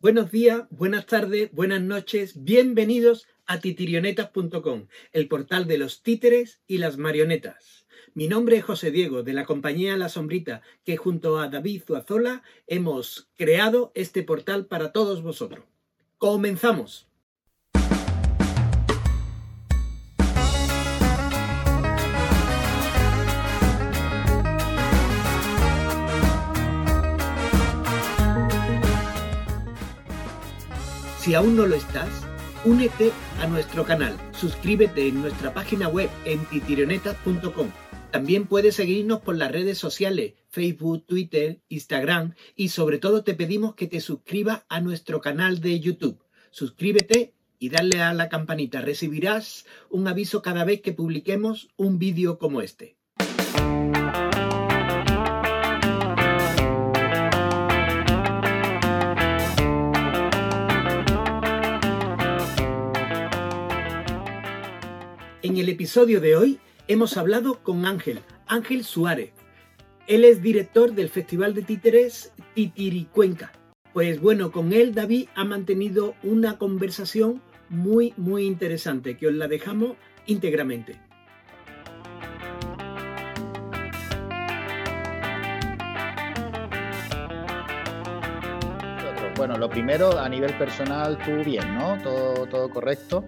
Buenos días, buenas tardes, buenas noches, bienvenidos a titirionetas.com, el portal de los títeres y las marionetas. Mi nombre es José Diego, de la compañía La Sombrita, que junto a David Zuazola hemos creado este portal para todos vosotros. ¡Comenzamos! Si aún no lo estás, únete a nuestro canal, suscríbete en nuestra página web en titirionetas.com. También puedes seguirnos por las redes sociales, Facebook, Twitter, Instagram y sobre todo te pedimos que te suscribas a nuestro canal de YouTube. Suscríbete y dale a la campanita. Recibirás un aviso cada vez que publiquemos un vídeo como este. En el episodio de hoy hemos hablado con Ángel, Ángel Suárez. Él es director del Festival de Títeres Titiricuenca. Pues bueno, con él David ha mantenido una conversación muy, muy interesante que os la dejamos íntegramente. Bueno, lo primero, a nivel personal, tú bien, ¿no? Todo, todo correcto.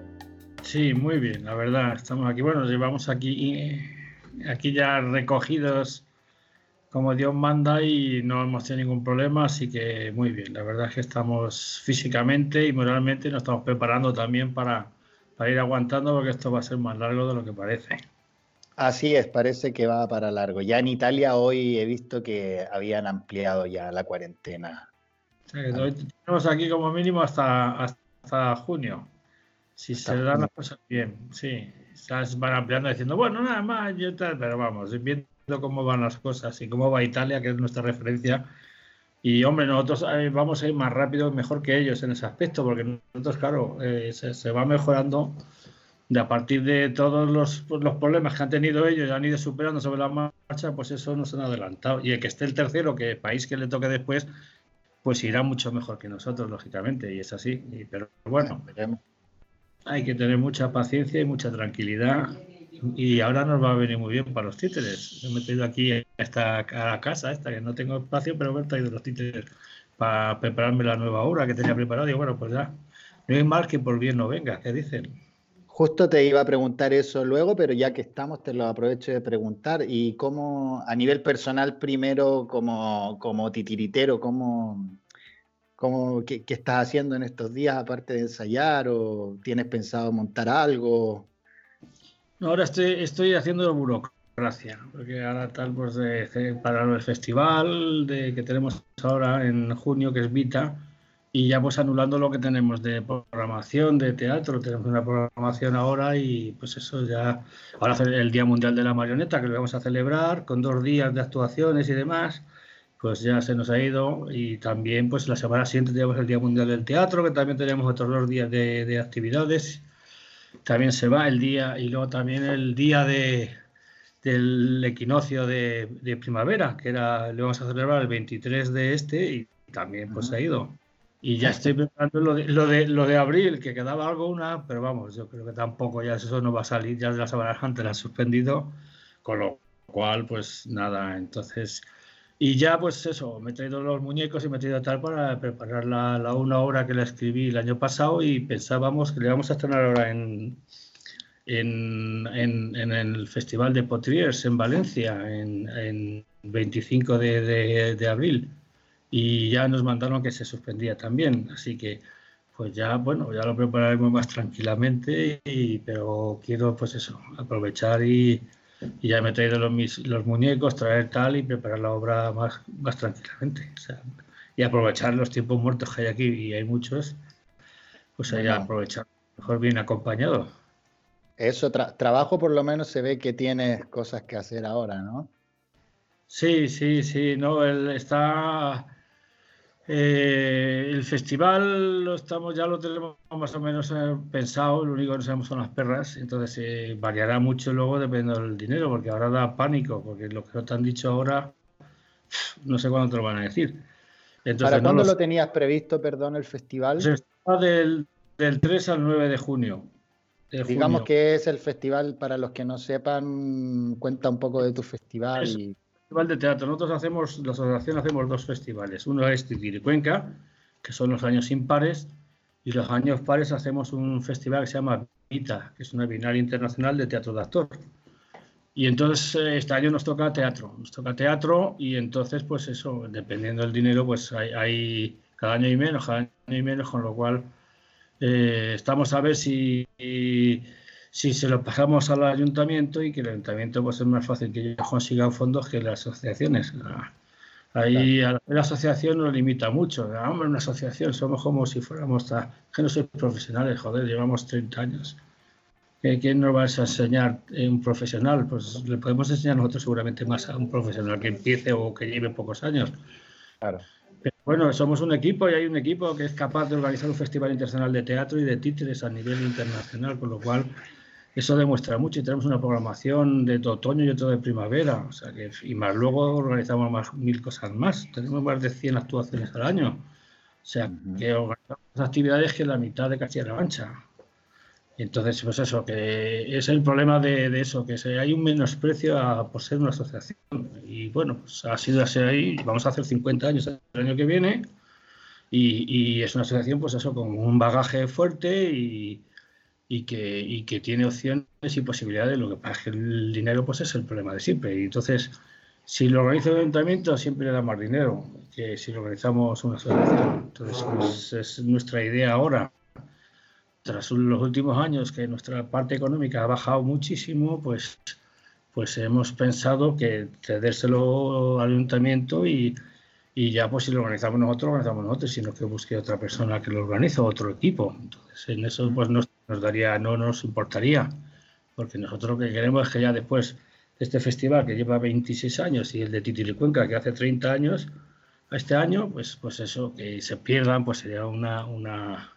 Sí, muy bien, la verdad. Estamos aquí, bueno, llevamos aquí, aquí ya recogidos como Dios manda y no hemos tenido ningún problema, así que muy bien. La verdad es que estamos físicamente y moralmente nos estamos preparando también para, para ir aguantando porque esto va a ser más largo de lo que parece. Así es, parece que va para largo. Ya en Italia hoy he visto que habían ampliado ya la cuarentena. hoy tenemos aquí como mínimo hasta, hasta junio. Si se dan las cosas bien, sí. Van ampliando diciendo, bueno, nada más, yo tal, pero vamos, viendo cómo van las cosas y cómo va Italia, que es nuestra referencia. Y hombre, nosotros eh, vamos a ir más rápido, mejor que ellos en ese aspecto, porque nosotros, claro, eh, se, va mejorando de a partir de todos los, pues, los problemas que han tenido ellos y han ido superando sobre la marcha, pues eso nos han adelantado. Y el que esté el tercero, que el país que le toque después, pues irá mucho mejor que nosotros, lógicamente, y es así. Y, pero bueno, veremos hay que tener mucha paciencia y mucha tranquilidad. Y ahora nos va a venir muy bien para los títeres. Me he metido aquí a, esta, a la casa, esta que no tengo espacio, pero me he traído los títeres para prepararme la nueva obra que tenía preparada. Y bueno, pues ya, no hay mal que por bien no venga, ¿qué dicen? Justo te iba a preguntar eso luego, pero ya que estamos, te lo aprovecho de preguntar. ¿Y cómo, a nivel personal, primero, como, como titiritero, cómo, ¿Cómo, qué, estás haciendo en estos días aparte de ensayar o tienes pensado montar algo? ahora estoy, estoy haciendo burocracia, porque ahora tal pues para el festival de, que tenemos ahora en junio, que es Vita, y ya pues anulando lo que tenemos de programación de teatro, tenemos una programación ahora y pues eso ya, ahora el Día Mundial de la Marioneta, que lo vamos a celebrar con dos días de actuaciones y demás pues ya se nos ha ido y también pues la semana siguiente tenemos el Día Mundial del Teatro, que también tenemos otros dos días de, actividades. También se va el día y luego también el día de, del equinoccio de, primavera, que era, lo vamos a celebrar el 23 de este y también pues se ha ido. Y ya estoy preparando lo de, lo de, lo de abril, que quedaba algo una, pero vamos, yo creo que tampoco ya eso no va a salir, ya de la semana antes la han suspendido, con lo cual pues nada, entonces y ya, pues eso, me he traído los muñecos y me he traído tal para preparar la, la, una obra que la escribí el año pasado y pensábamos que le vamos a estrenar ahora en, en, en, el Festival de Potriers en Valencia, en, en 25 de, de, abril. Y ya nos mandaron que se suspendía también. Así que, pues ya, bueno, ya lo prepararemos más tranquilamente, y, pero quiero, pues eso, aprovechar y y ya me he traído los, los muñecos, traer tal y preparar la obra más, más tranquilamente. y aprovechar los tiempos muertos que hay aquí, y hay muchos, pues ahí aprovechar mejor bien acompañado. Eso, trabajo por lo menos se ve que tienes cosas que hacer ahora, ¿no? Sí, sí, sí, no, él está eh, el festival lo estamos, ya lo tenemos más o menos eh, pensado, lo único que no sabemos son las perras, entonces eh, variará mucho luego dependiendo del dinero, porque ahora da pánico, porque lo que te han dicho ahora, no sé cuándo te lo van a decir. ¿Para cuándo lo... tenías previsto, perdón, el festival? Pues del, del 3 al 9 de junio. Digamos que es el festival, para los que no sepan, cuenta un poco de tu festival. y... Festival de teatro. Nosotros hacemos, la asociación hacemos dos festivales. Uno es Titiricuenca, que son los años impares, y los años pares hacemos un festival que se llama VITA, que es una Bienal Internacional de Teatro de Actor. Y entonces eh, este año nos toca teatro, nos toca teatro y entonces pues eso, dependiendo del dinero, pues hay, hay cada año y menos, cada año y menos, con lo cual eh, estamos a ver si, si se lo pasamos al ayuntamiento y que el ayuntamiento pues es más fácil que ellos consigan fondos que las asociaciones. Ahí la, asociación nos limita mucho. Hombre, una asociación, somos como si fuéramos... que no soy profesionales, joder, llevamos 30 años. ¿Quién nos va a enseñar un profesional? Pues le podemos enseñar nosotros seguramente más a un profesional que empiece o que lleve pocos años. Claro bueno, somos un equipo y hay un equipo que es capaz de organizar un festival internacional de teatro y de títeres a nivel internacional, con lo cual eso demuestra mucho. Y tenemos una programación de otoño y otra de primavera, o sea que, y más luego organizamos más mil cosas más, tenemos más de 100 actuaciones al año, o sea que organizamos actividades que la mitad de Castilla-La Mancha. Entonces, pues eso, que es el problema de, eso, que hay un menosprecio por ser una asociación. Y bueno, pues ha sido así ahí, vamos a hacer 50 años el año que viene, y, es una asociación, pues eso, con un bagaje fuerte y, que, que tiene opciones y posibilidades. Lo que pasa es que el dinero, pues es el problema de siempre. Y entonces, si lo organiza el ayuntamiento, siempre le da más dinero que si lo organizamos una asociación. Entonces, pues es nuestra idea ahora tras los últimos años que nuestra parte económica ha bajado muchísimo, pues, pues hemos pensado que cedérselo al ayuntamiento y, y ya pues si lo organizamos nosotros, lo organizamos nosotros, sino que busque otra persona que lo organice, otro equipo. Entonces en eso pues nos, nos daría, no nos importaría, porque nosotros lo que queremos es que ya después de este festival que lleva 26 años y el de Titilicuenca que hace 30 años, este año, pues, pues eso, que se pierdan, pues sería una, una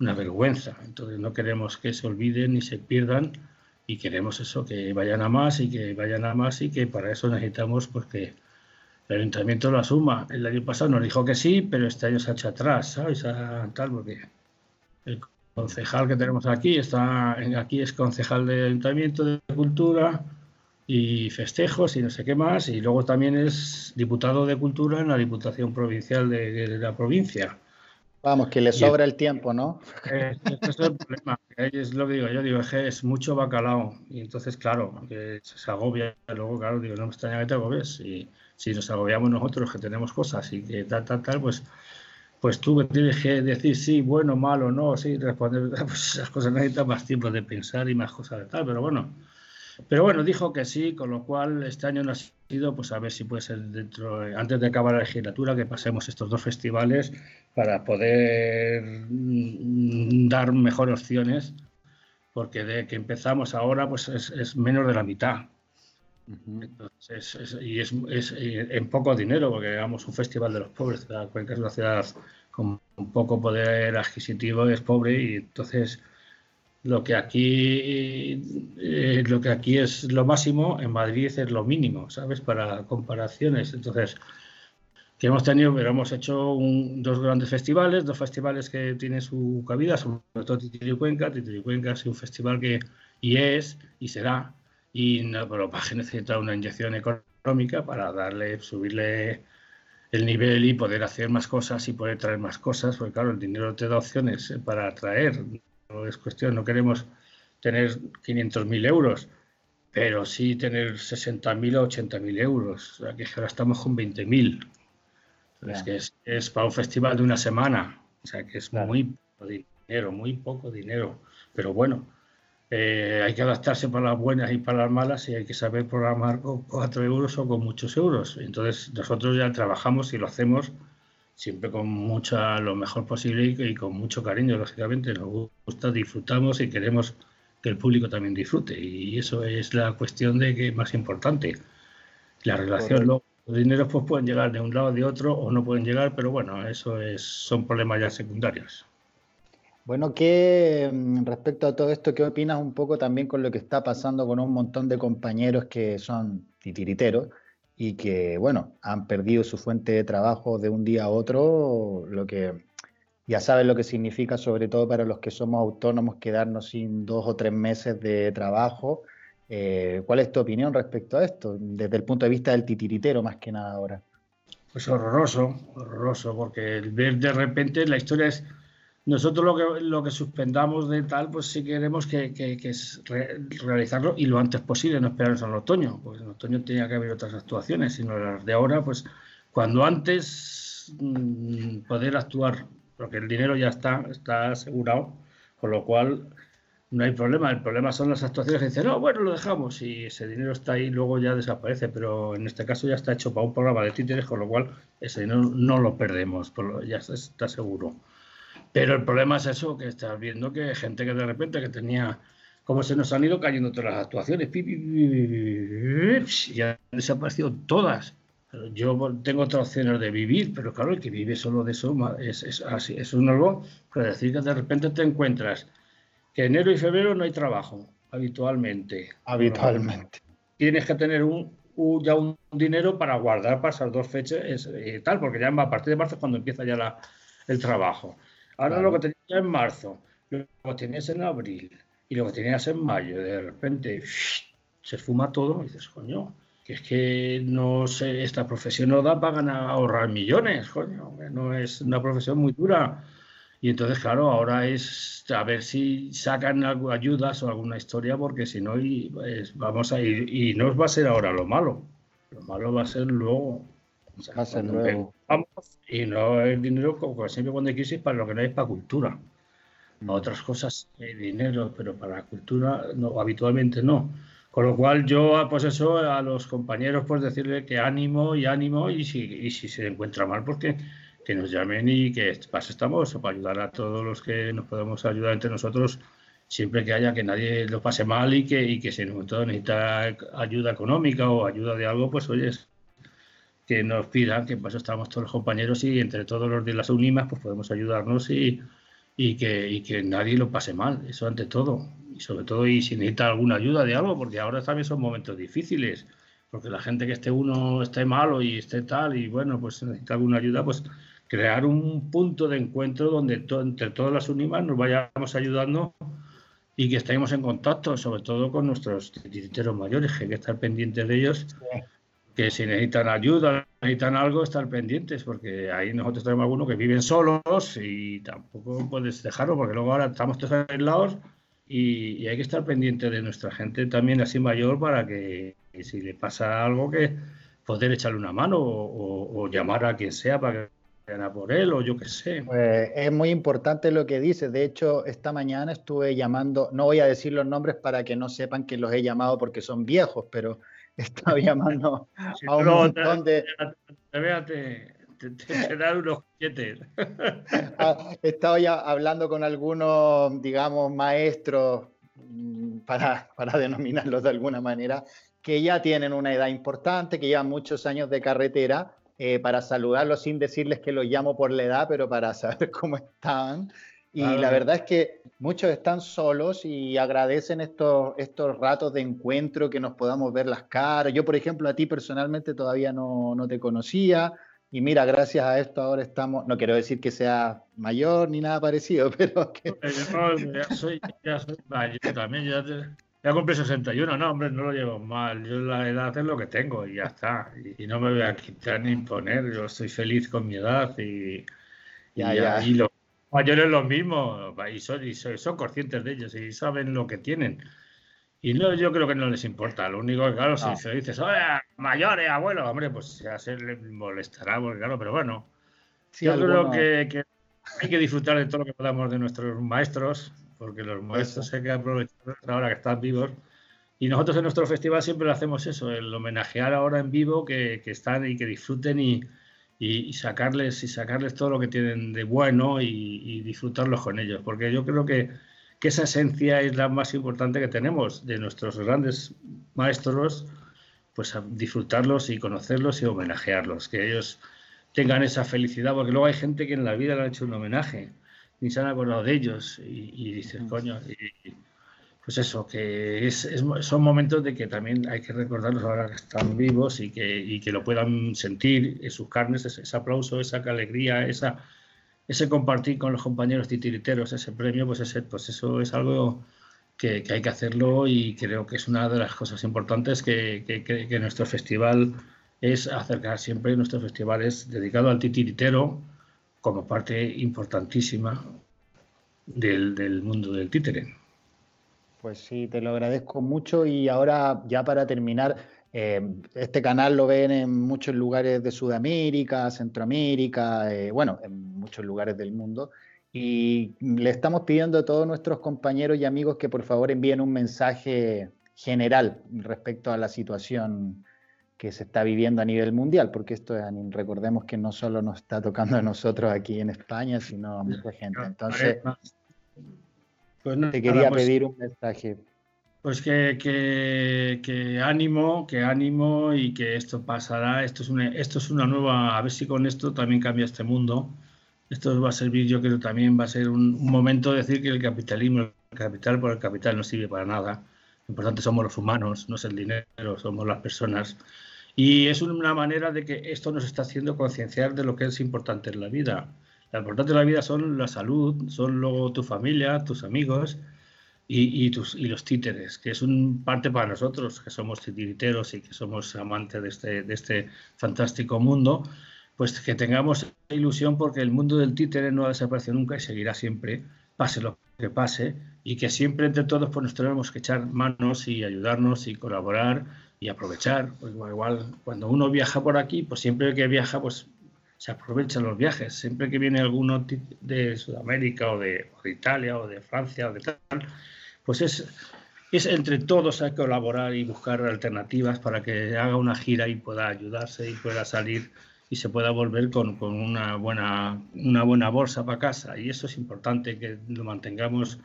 una vergüenza. Entonces no queremos que se olviden ni se pierdan y queremos eso, que vayan a más y que vayan a más y que para eso necesitamos pues que el ayuntamiento lo asuma. El año pasado nos dijo que sí, pero este año se ha hecho atrás, ¿sabes? tal, porque concejal que tenemos aquí está aquí es concejal del ayuntamiento de cultura y festejos y no sé qué más y luego también es diputado de cultura en la diputación provincial de la provincia Vamos, que le sobra el tiempo, ¿no? Eh, es el problema. Es lo que digo, yo digo, es que es mucho bacalao. Y entonces, claro, que se agobia. Luego, claro, digo, no me extraña que te agobies. Y si nos agobiamos nosotros que tenemos cosas y que tal, tal, tal, pues, pues tú tienes que decir sí, bueno, malo, no, sí, responder. Pues esas cosas necesitan más tiempo de pensar y más cosas de tal. Pero bueno, pero bueno, dijo que sí, con lo cual este año no ha sido, pues a ver si puede ser dentro, antes de acabar la legislatura, que pasemos estos dos festivales para poder mm, dar mejores opciones, porque de que empezamos ahora, pues es, menos de la mitad. Y es, en poco dinero, porque digamos un festival de los pobres, Cuenca es una ciudad con poco poder adquisitivo, es pobre y entonces lo que aquí eh, lo que aquí es lo máximo en Madrid es lo mínimo sabes para comparaciones. Entonces que hemos tenido hemos hecho dos grandes festivales dos festivales que tienen su cabida sobre todo Titiricuenca. Titiricuenca es un festival que y es y será y no, pero para necesita una inyección económica para darle subirle el nivel y poder hacer más cosas y poder traer más cosas porque claro el dinero te da opciones para atraer no es cuestión, no queremos tener 500.000 euros, pero sí tener 60.000 o 80.000 euros. O sea, que ahora estamos con 20.000. Entonces, que es, para un festival de una semana. O sea, que es muy poco dinero, muy poco dinero. Pero bueno, eh, hay que adaptarse para las buenas y para las malas y hay que saber programar con 4 euros o con muchos euros. Entonces, nosotros ya trabajamos y lo hacemos siempre con mucha, lo mejor posible y, con mucho cariño, lógicamente. Nos gusta, disfrutamos y queremos que el público también disfrute. Y eso es la cuestión de que es más importante. La relación, los dineros pues pueden llegar de un lado o de otro o no pueden llegar, pero bueno, eso es, son problemas ya secundarios. Bueno, ¿qué mm, respecto a todo esto, qué opinas un poco también con lo que está pasando con un montón de compañeros que son titiriteros? y que, bueno, han perdido su fuente de trabajo de un día a otro, lo que ya saben lo que significa, sobre todo para los que somos autónomos, quedarnos sin dos o tres meses de trabajo. Eh, ¿Cuál es tu opinión respecto a esto, desde el punto de vista del titiritero más que nada ahora? Pues horroroso, horroroso, porque el ver de repente la historia es nosotros lo que, lo que suspendamos de tal, pues sí queremos que, es realizarlo y lo antes posible, no esperarnos al otoño, pues en otoño tenía que haber otras actuaciones, sino las de ahora, pues cuando antes mm, poder actuar, porque el dinero ya está, está asegurado, con lo cual no hay problema. El problema son las actuaciones que dicen, no, bueno, lo dejamos y ese dinero está ahí, luego ya desaparece, pero en este caso ya está hecho para un programa de títeres, con lo cual ese dinero no lo perdemos, ya está seguro. Pero el problema es eso, que estás viendo que gente que de repente que tenía, como se nos han ido cayendo todas las actuaciones, y han desaparecido todas. Yo tengo otras opciones de vivir, pero claro, el que vive solo de eso es, es así. Es un algo para decir que de repente te encuentras que enero y febrero no hay trabajo, habitualmente. Habitualmente. Tienes que tener un, ya un dinero para guardar para esas dos fechas y tal, porque ya a partir de marzo es cuando empieza ya la, el trabajo. Ahora lo que tenías en marzo, lo que tenías en abril y lo que tenías en mayo, de repente se fuma todo y dices, coño, que es que no sé, esta profesión no da para ganar, ahorrar millones, coño, no es una profesión muy dura. Y entonces, claro, ahora es a ver si sacan algo, ayudas o alguna historia, porque si no, y, pues, vamos a ir, y no va a ser ahora lo malo, lo malo va a ser luego. va a ser luego. Vamos, y no el dinero, como siempre cuando hay crisis, para lo que no es para cultura. Para mm. otras cosas hay dinero, pero para la cultura no, habitualmente no. Con lo cual yo, pues eso, a los compañeros, pues decirle que ánimo y ánimo, y si, y si se encuentra mal, porque que nos llamen y que pase estamos para ayudar a todos los que nos podemos ayudar entre nosotros, siempre que haya que nadie lo pase mal y que, y que si en un momento necesita ayuda económica o ayuda de algo, pues oye, que nos pidan, que pues estamos todos los compañeros y entre todos los de las UNIMAS pues podemos ayudarnos y, y, que, y que nadie lo pase mal, eso ante todo. Y sobre todo y si necesita alguna ayuda de algo, porque ahora también son momentos difíciles, porque la gente que esté uno esté malo y esté tal y bueno, pues necesita alguna ayuda, pues crear un punto de encuentro donde entre todas las UNIMAS nos vayamos ayudando y que estemos en contacto, sobre todo con nuestros titiriteros mayores, que hay que estar pendientes de ellos que si necesitan ayuda, necesitan algo, estar pendientes, porque ahí nosotros tenemos algunos que viven solos y tampoco puedes dejarlo, porque luego ahora estamos todos aislados y, y hay que estar pendiente de nuestra gente también así mayor para que, si le pasa algo, que poder echarle una mano o, llamar a quien sea para que a por él o yo qué sé. Pues es muy importante lo que dices. De hecho, esta mañana estuve llamando, no voy a decir los nombres para que no sepan que los he llamado porque son viejos, pero estaba llamando a un montón de... Te, te, dan unos ah, Estaba ya hablando con algunos, digamos, maestros, mm, para, para denominarlos de alguna manera, que ya tienen una edad importante, que llevan muchos años de carretera, eh, para saludarlos sin decirles que los llamo por la edad, pero para saber cómo están. Y la verdad es que muchos están solos y agradecen estos, estos ratos de encuentro, que nos podamos ver las caras. Yo, por ejemplo, a ti personalmente todavía no, no te conocía. Y mira, gracias a esto ahora estamos, no quiero decir que sea mayor ni nada parecido, pero que... Yo ya soy, ya soy mayor también, ya, ya cumplí 61, no, hombre, no lo llevo mal. Yo la edad es lo que tengo y ya está. Y, no me voy a quitar ni imponer, yo estoy feliz con mi edad y, ya, ya. y lo mayores lo mismo y son, y son, conscientes de ellos y saben lo que tienen. Y no, yo creo que no les importa. Lo único que, claro, si se dices, oye, mayores, abuelo, hombre, pues ya se les molestará, porque claro, pero bueno. yo creo que, hay que disfrutar de todo lo que podamos de nuestros maestros, porque los maestros hay que aprovechar ahora que están vivos. Y nosotros en nuestro festival siempre lo hacemos eso, el homenajear ahora en vivo que, que están y que disfruten y, y, sacarles y sacarles todo lo que tienen de bueno y, disfrutarlos con ellos, porque yo creo que, que, esa esencia es la más importante que tenemos de nuestros grandes maestros, pues disfrutarlos y conocerlos y homenajearlos, que ellos tengan esa felicidad, porque luego hay gente que en la vida le han hecho un homenaje, ni se han acordado de ellos y, y dices, coño, y, pues eso, que es, son momentos de que también hay que recordarlos ahora que están vivos y que, y que lo puedan sentir en sus carnes, ese, aplauso, esa alegría, esa, ese compartir con los compañeros titiriteros, ese premio, pues, ese, pues eso es algo que, que, hay que hacerlo y creo que es una de las cosas importantes que, que nuestro festival es acercar siempre nuestro festival es dedicado al titiritero como parte importantísima del, del mundo del títere. Pues sí, te lo agradezco mucho y ahora ya para terminar, eh, este canal lo ven en muchos lugares de Sudamérica, Centroamérica, eh, bueno, en muchos lugares del mundo. Y le estamos pidiendo a todos nuestros compañeros y amigos que por favor envíen un mensaje general respecto a la situación que se está viviendo a nivel mundial, porque esto recordemos que no solo nos está tocando a nosotros aquí en España, sino a mucha gente. Entonces, pues te quería pues pedir un mensaje. Pues que, que, ánimo, que ánimo y que esto pasará. Esto es, una, esto es una nueva, a ver si con esto también cambia este mundo. Esto va a servir, yo creo también va a ser un, momento de decir que el capitalismo, el capital por el capital no sirve para nada. Lo importante somos los humanos, no es el dinero, somos las personas. Y es una manera de que esto nos está haciendo concienciar de lo que es importante en la vida. Lo importante de la vida son la salud, son luego tu familia, tus amigos y, tus, y los títeres, que es un parte para nosotros, que somos titiriteros y que somos amantes de este, este fantástico mundo, pues que tengamos ilusión porque el mundo del títere no ha desaparecido nunca y seguirá siempre, pase lo que pase, y que siempre entre todos pues nos tenemos que echar manos y ayudarnos y colaborar y aprovechar. Igual, cuando uno viaja por aquí, pues siempre que viaja, pues se aprovechan los viajes. Siempre que viene alguno de Sudamérica o de, Italia o de Francia o de tal, pues es, es entre todos hay que colaborar y buscar alternativas para que haga una gira y pueda ayudarse y pueda salir y se pueda volver con, con una, buena, una buena bolsa para casa. Y eso es importante que lo mantengamos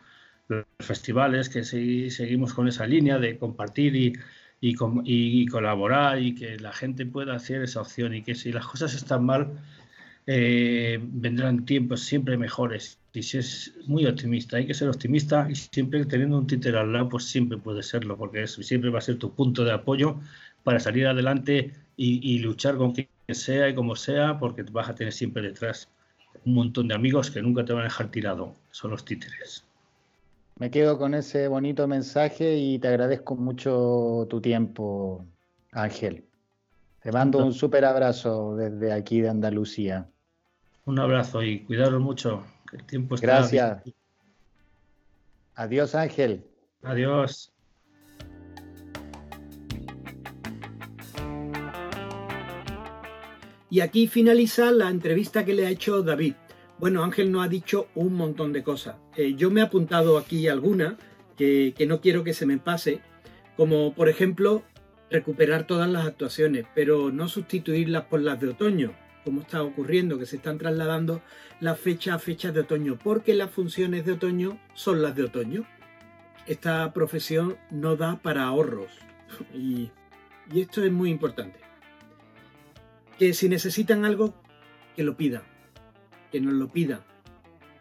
los festivales, que seguimos con esa línea de compartir y, y, colaborar y que la gente pueda hacer esa opción y que si las cosas están mal, eh, vendrán tiempos siempre mejores. Y si es muy optimista, hay que ser optimista y siempre teniendo un títer al lado, pues siempre puede serlo, porque siempre va a ser tu punto de apoyo para salir adelante y, y luchar con quien sea y como sea, porque vas a tener siempre detrás un montón de amigos que nunca te van a dejar tirado. Son los títeres. Me quedo con ese bonito mensaje y te agradezco mucho tu tiempo, Ángel. Te mando un súper abrazo desde aquí de Andalucía. Un abrazo y cuidaros mucho, que el tiempo está Gracias. Adiós, Ángel. Adiós. Y aquí finaliza la entrevista que le ha hecho David. Bueno, Ángel nos ha dicho un montón de cosas. Eh, yo me he apuntado aquí algunas que, no quiero que se me pase, como por ejemplo recuperar todas las actuaciones, pero no sustituirlas por las de otoño, como está ocurriendo, que se están trasladando las fechas a fechas de otoño, porque las funciones de otoño son las de otoño. Esta profesión no da para ahorros y, y esto es muy importante. Que si necesitan algo, que lo pidan que nos lo pidan.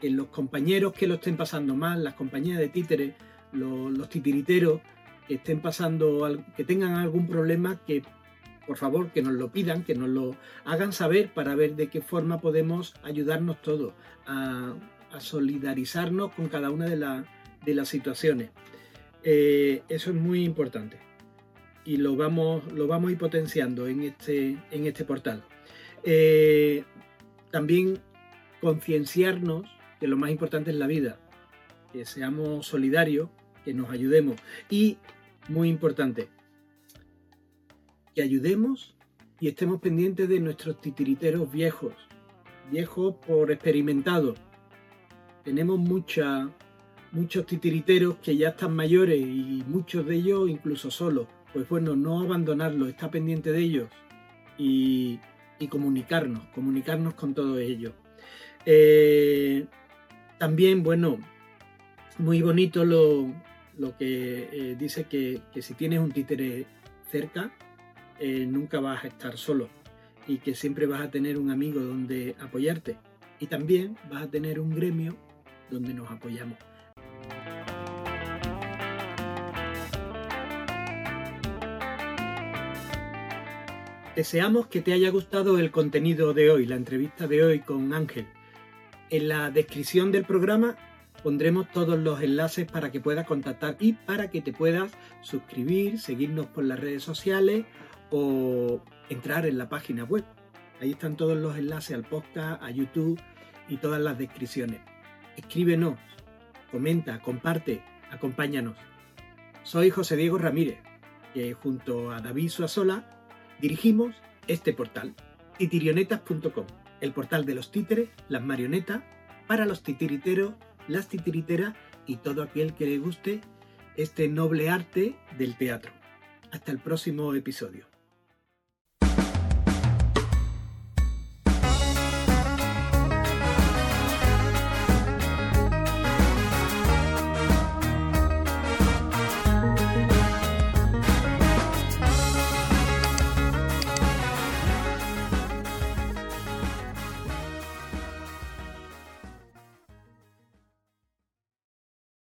Que los compañeros que lo estén pasando mal, las compañías de títeres, los, titiriteros que estén pasando, que tengan algún problema, que por favor que nos lo pidan, que nos lo hagan saber para ver de qué forma podemos ayudarnos todos a, solidarizarnos con cada una de, las situaciones. Eh, eso es muy importante y lo vamos, lo vamos a ir potenciando en este, en este portal. Eh, también concienciarnos que lo más importante es la vida, que seamos solidarios, que nos ayudemos y, muy importante, que ayudemos y estemos pendientes de nuestros titiriteros viejos, viejos por experimentados. Tenemos mucha, muchos titiriteros que ya están mayores y muchos de ellos incluso solos. Pues bueno, no abandonarlos, estar pendiente de ellos y, y comunicarnos, comunicarnos con todos ellos. Eh, también, bueno, muy bonito lo, lo que eh, dice que, que, si tienes un títere cerca, eh, nunca vas a estar solo y que siempre vas a tener un amigo donde apoyarte y también vas a tener un gremio donde nos apoyamos. Deseamos que te haya gustado el contenido de hoy, la entrevista de hoy con Ángel. En la descripción del programa pondremos todos los enlaces para que puedas contactar y para que te puedas suscribir, seguirnos por las redes sociales o entrar en la página web. Ahí están todos los enlaces al podcast, a YouTube y todas las descripciones. Escríbenos, comenta, comparte, acompáñanos. Soy José Diego Ramírez y junto a David Suazola dirigimos este portal, titirionetas.com, el portal de los títeres, las marionetas, para los titiriteros, las titiriteras y todo aquel que le guste este noble arte del teatro. Hasta el próximo episodio.